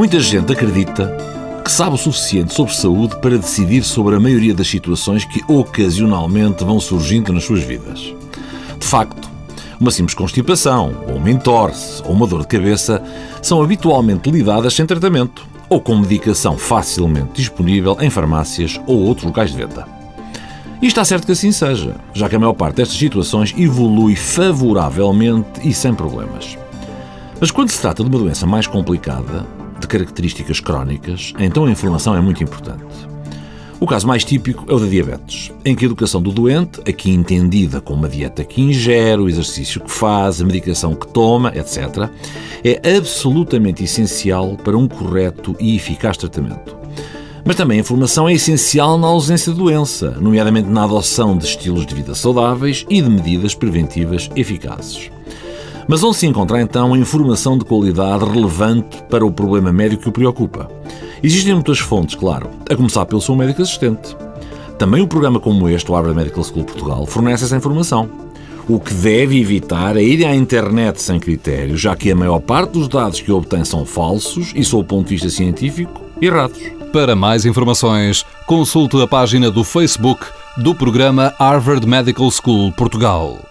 Muita gente acredita que sabe o suficiente sobre saúde para decidir sobre a maioria das situações que ocasionalmente vão surgindo nas suas vidas. De facto, uma simples constipação, ou uma entorse, ou uma dor de cabeça são habitualmente lidadas sem tratamento ou com medicação facilmente disponível em farmácias ou outros locais de venda. E está certo que assim seja, já que a maior parte destas situações evolui favoravelmente e sem problemas. Mas quando se trata de uma doença mais complicada, de características crónicas, então a informação é muito importante. O caso mais típico é o da diabetes, em que a educação do doente, aqui entendida como a dieta que ingere, o exercício que faz, a medicação que toma, etc., é absolutamente essencial para um correto e eficaz tratamento. Mas também a informação é essencial na ausência de doença, nomeadamente na adoção de estilos de vida saudáveis e de medidas preventivas eficazes. Mas onde se encontra então a informação de qualidade relevante para o problema médico que o preocupa? Existem muitas fontes, claro, a começar pelo seu médico assistente. Também um programa como este, o Harvard Medical School Portugal, fornece essa informação. O que deve evitar é ir à internet sem critério, já que a maior parte dos dados que obtém são falsos e, sob o ponto de vista científico, errados. Para mais informações, consulte a página do Facebook do programa Harvard Medical School Portugal.